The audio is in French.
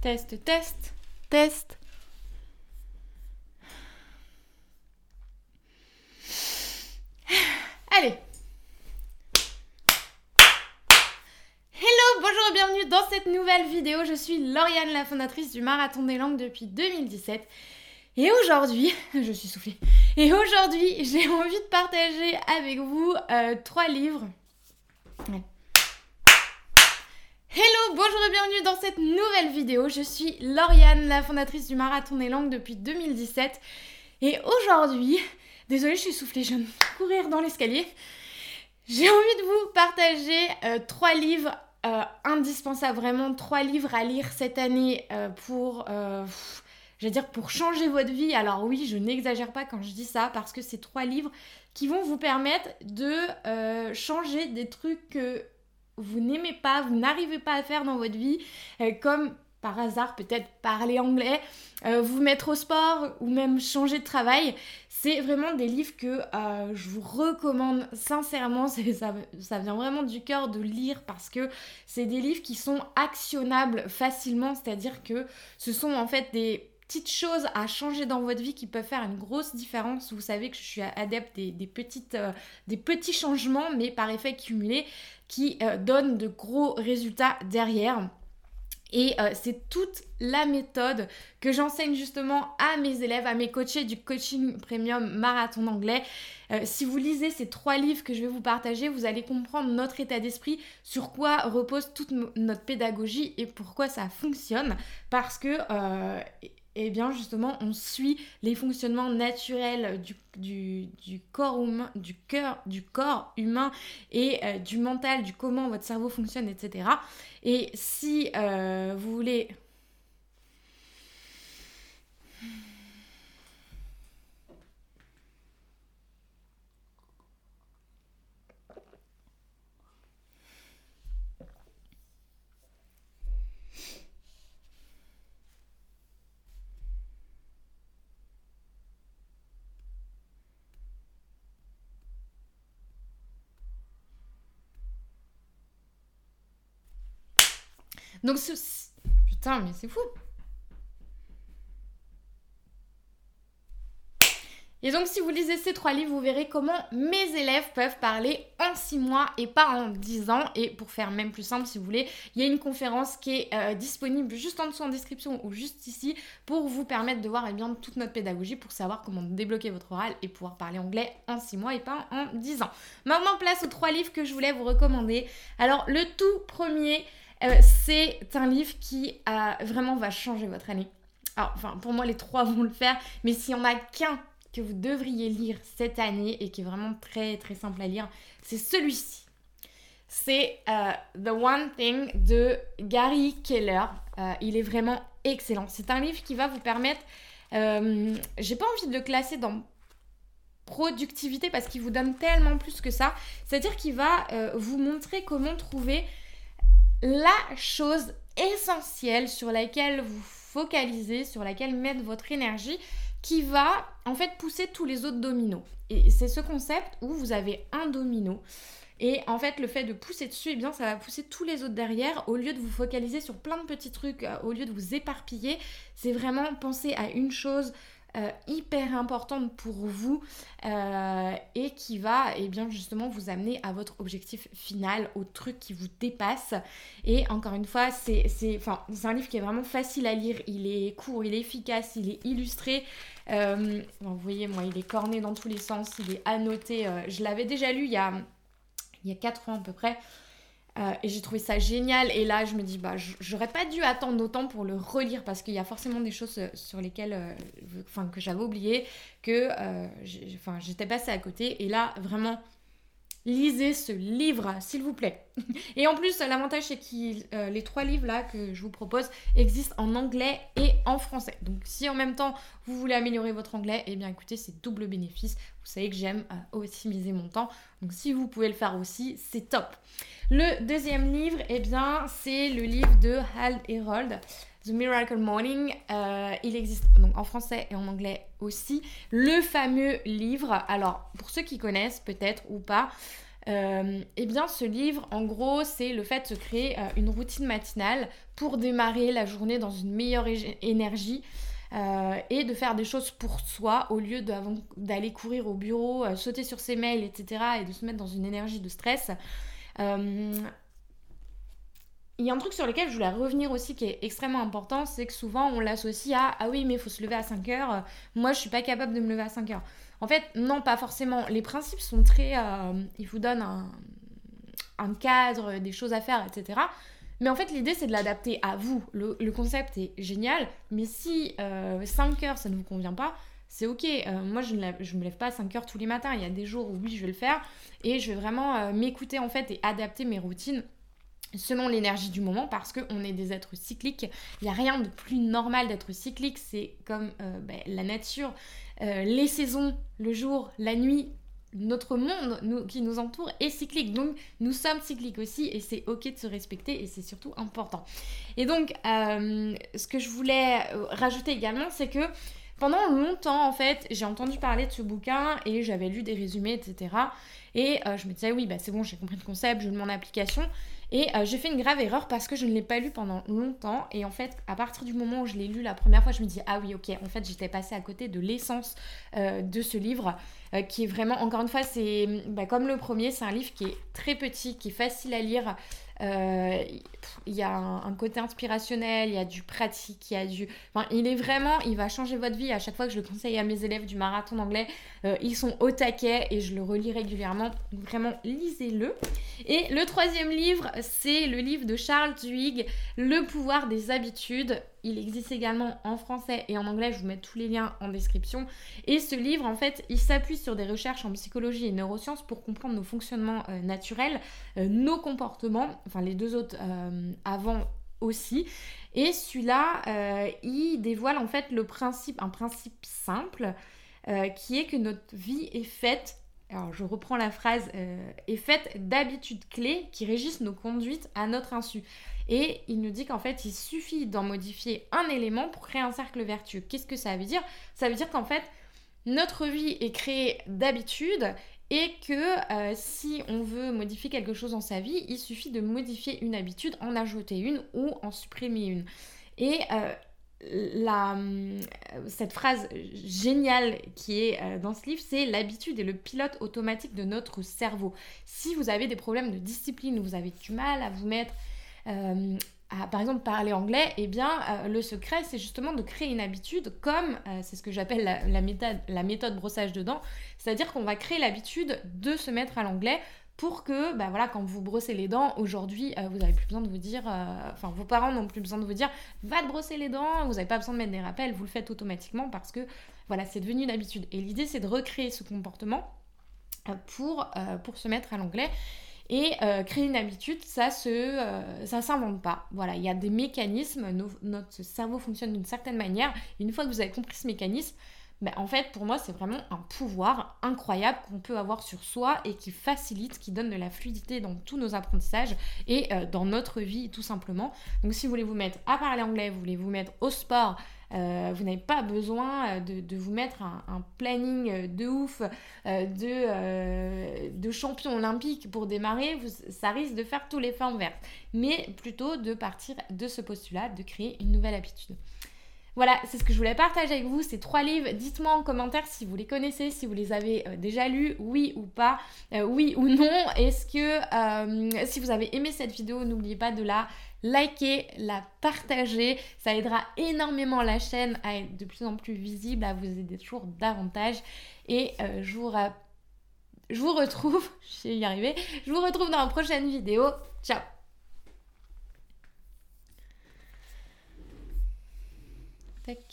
Test, test, test. Allez. Hello, bonjour et bienvenue dans cette nouvelle vidéo. Je suis Lauriane, la fondatrice du Marathon des Langues depuis 2017. Et aujourd'hui, je suis soufflée. Et aujourd'hui, j'ai envie de partager avec vous euh, trois livres. Hello, bonjour et bienvenue dans cette nouvelle vidéo. Je suis Lauriane, la fondatrice du Marathon des Langues depuis 2017. Et aujourd'hui, désolée, je suis soufflée, je viens de courir dans l'escalier. J'ai envie de vous partager euh, trois livres euh, indispensables, vraiment trois livres à lire cette année euh, pour, dire, pour changer votre vie. Alors oui, je n'exagère pas quand je dis ça parce que c'est trois livres qui vont vous permettre de changer des trucs que vous n'aimez pas, vous n'arrivez pas à faire dans votre vie, euh, comme par hasard peut-être parler anglais, euh, vous mettre au sport ou même changer de travail. C'est vraiment des livres que euh, je vous recommande sincèrement. Ça, ça vient vraiment du cœur de lire parce que c'est des livres qui sont actionnables facilement. C'est-à-dire que ce sont en fait des petites choses à changer dans votre vie qui peuvent faire une grosse différence. Vous savez que je suis adepte des, petites, des petits changements, mais par effet cumulé qui euh, donne de gros résultats derrière. Et euh, c'est toute la méthode que j'enseigne justement à mes élèves, à mes coachés du coaching premium marathon anglais. Euh, si vous lisez ces trois livres que je vais vous partager, vous allez comprendre notre état d'esprit, sur quoi repose toute notre pédagogie et pourquoi ça fonctionne. Parce que eh bien justement on suit les fonctionnements naturels du, corps humain, du cœur, du corps humain et euh, du mental, du comment votre cerveau fonctionne, etc. Et si euh, vous voulez Donc ce... Putain, mais c'est fou. Et donc si vous lisez ces trois livres, vous verrez comment mes élèves peuvent parler en six mois et pas en dix ans. Et pour faire même plus simple, si vous voulez, il y a une conférence qui est euh, disponible juste en dessous en description ou juste ici pour vous permettre de voir eh bien, toute notre pédagogie pour savoir comment débloquer votre oral et pouvoir parler anglais en six mois et pas en dix ans. Maintenant, place aux trois livres que je voulais vous recommander. Alors le tout premier... Euh, c'est un livre qui vraiment va changer votre année. Alors, enfin, pour moi, les trois vont le faire, mais s'il y en a qu'un que vous devriez lire cette année et qui est vraiment très très simple à lire, c'est celui-ci. C'est euh, The One Thing de Gary Keller. Euh, il est vraiment excellent. C'est un livre qui va vous permettre. J'ai pas envie de le classer dans productivité parce qu'il vous donne tellement plus que ça. C'est-à-dire qu'il va vous montrer comment trouver la chose essentielle sur laquelle vous focalisez, sur laquelle mettre votre énergie, qui va en fait pousser tous les autres dominos. Et c'est ce concept où vous avez un domino. Et en fait, le fait de pousser dessus, eh bien, ça va pousser tous les autres derrière. Au lieu de vous focaliser sur plein de petits trucs, euh, au lieu de vous éparpiller, c'est vraiment penser à une chose, euh, hyper importante pour vous euh, et qui va et eh bien justement vous amener à votre objectif final, au truc qui vous dépasse. Et encore une fois, c'est un livre qui est vraiment facile à lire, il est court, il est efficace, il est illustré. Euh, vous voyez, moi, il est corné dans tous les sens, il est annoté. je l'avais déjà lu il y a, il y a 4 ans à peu près. Euh, et j'ai trouvé ça génial. Et là, je me dis, bah, j'aurais pas dû attendre autant pour le relire parce qu'il y a forcément des choses euh, sur lesquelles, euh, que j'avais oublié, que j'étais passée à côté. Et là, vraiment, lisez ce livre, s'il vous plaît. Et en plus, l'avantage, c'est que les trois livres là que je vous propose existent en anglais et en français. Donc, si en même temps vous voulez améliorer votre anglais, eh bien écoutez, c'est double bénéfice. Vous savez que j'aime optimiser mon temps. Donc, si vous pouvez le faire aussi, c'est top. Le deuxième livre, eh bien, c'est le livre de Hal Herold. The Miracle Morning, euh, il existe donc en français et en anglais aussi. Le fameux livre, alors pour ceux qui connaissent peut-être ou pas, eh bien, ce livre, en gros, c'est le fait de se créer une routine matinale pour démarrer la journée dans une meilleure énergie. et de faire des choses pour soi au lieu d'aller courir au bureau, sauter sur ses mails, etc. et de se mettre dans une énergie de stress. Il y a un truc sur lequel je voulais revenir aussi qui est extrêmement important, c'est que souvent on l'associe à Ah oui, mais il faut se lever à 5 heures. Moi, je suis pas capable de me lever à 5 heures. En fait, non, pas forcément. Les principes sont très. Euh, ils vous donnent un, cadre, des choses à faire, etc. Mais en fait, l'idée, c'est de l'adapter à vous. Le, concept est génial, mais si 5 euh, heures, ça ne vous convient pas, c'est ok. Euh, moi, je ne me lève pas à 5 heures tous les matins. Il y a des jours où oui, je vais le faire. Et je vais vraiment m'écouter, en fait, et adapter mes routines selon l'énergie du moment parce qu'on est des êtres cycliques. Il n'y a rien de plus normal d'être cyclique, c'est comme euh, ben, la nature, euh, les saisons, le jour, la nuit, notre monde qui nous entoure est cyclique. Donc nous sommes cycliques aussi et c'est ok de se respecter et c'est surtout important. Et donc euh, ce que je voulais rajouter également c'est que pendant longtemps en fait j'ai entendu parler de ce bouquin et j'avais lu des résumés etc. Et je me disais oui bah c'est bon j'ai compris le concept, je mets en application. Et euh, j'ai fait une grave erreur parce que je ne l'ai pas lu pendant longtemps. Et en fait, à partir du moment où je l'ai lu la première fois, je me dis ah oui, ok, en fait, j'étais passée à côté de l'essence euh, de ce livre, euh, qui est vraiment, encore une fois, c'est bah, comme le premier, c'est un livre qui est très petit, qui est facile à lire. Euh, il y a un, côté inspirationnel, il y a du pratique, il y a du... Enfin, il est vraiment, il va changer votre vie. À chaque fois que je le conseille à mes élèves du marathon d'anglais, euh, ils sont au taquet et je le relis régulièrement. Vraiment, lisez-le. Et le troisième livre, c'est le livre de Charles Duhigg, Le pouvoir des habitudes. Il existe également en français et en anglais, je vous mets tous les liens en description. Et ce livre, en fait, il s'appuie sur des recherches en psychologie et neurosciences pour comprendre nos fonctionnements euh, naturels, euh, nos comportements, enfin les deux autres euh, avant aussi. Et celui-là, il dévoile en fait le principe, un principe simple, qui est que notre vie est faite alors je reprends la phrase, est faite d'habitudes clés qui régissent nos conduites à notre insu. Et il nous dit qu'en fait, il suffit d'en modifier un élément pour créer un cercle vertueux. Qu'est-ce que ça veut dire? Ça veut dire qu'en fait, notre vie est créée d'habitude et que euh, si on veut modifier quelque chose dans sa vie, il suffit de modifier une habitude, en ajouter une ou en supprimer une. Et euh, euh, cette phrase géniale qui est dans ce livre, c'est l'habitude et le pilote automatique de notre cerveau. Si vous avez des problèmes de discipline, vous avez du mal à vous mettre euh, à, par exemple, parler anglais, eh bien, euh, le secret, c'est justement de créer une habitude comme, euh, c'est ce que j'appelle la, méthode, la méthode brossage de dents, c'est-à-dire qu'on va créer l'habitude de se mettre à l'anglais pour que, bah voilà, quand vous brossez les dents, aujourd'hui, vous n'avez plus besoin de vous dire, enfin, vos parents n'ont plus besoin de vous dire, va te brosser les dents, vous n'avez pas besoin de mettre des rappels, vous le faites automatiquement parce que, voilà, c'est devenu une habitude. Et l'idée, c'est de recréer ce comportement pour, pour se mettre à l'anglais. Et euh, créer une habitude, ça se, euh, ça s'invente pas. Voilà, il y a des mécanismes, notre cerveau fonctionne d'une certaine manière. Une fois que vous avez compris ce mécanisme, en fait, pour moi, c'est vraiment un pouvoir incroyable qu'on peut avoir sur soi et qui facilite, qui donne de la fluidité dans tous nos apprentissages et euh, dans notre vie, tout simplement. Donc, si vous voulez vous mettre à parler anglais, vous voulez vous mettre au sport, euh, vous n'avez pas besoin euh, de, vous mettre un, planning de ouf de, champion olympique pour démarrer. ça risque de faire tous les formes vertes. Mais plutôt de partir de ce postulat, de créer une nouvelle habitude. Voilà, c'est ce que je voulais partager avec vous, ces trois livres. Dites-moi en commentaire si vous les connaissez, si vous les avez déjà lus, oui ou pas, oui ou non. Est-ce que si vous avez aimé cette vidéo, n'oubliez pas de la liker, la partager. Ça aidera énormément la chaîne à être de plus en plus visible, à vous aider toujours davantage. Et euh, je, vous je vous retrouve, je vais y arriver, je vous retrouve dans la prochaine vidéo. Ciao Tac.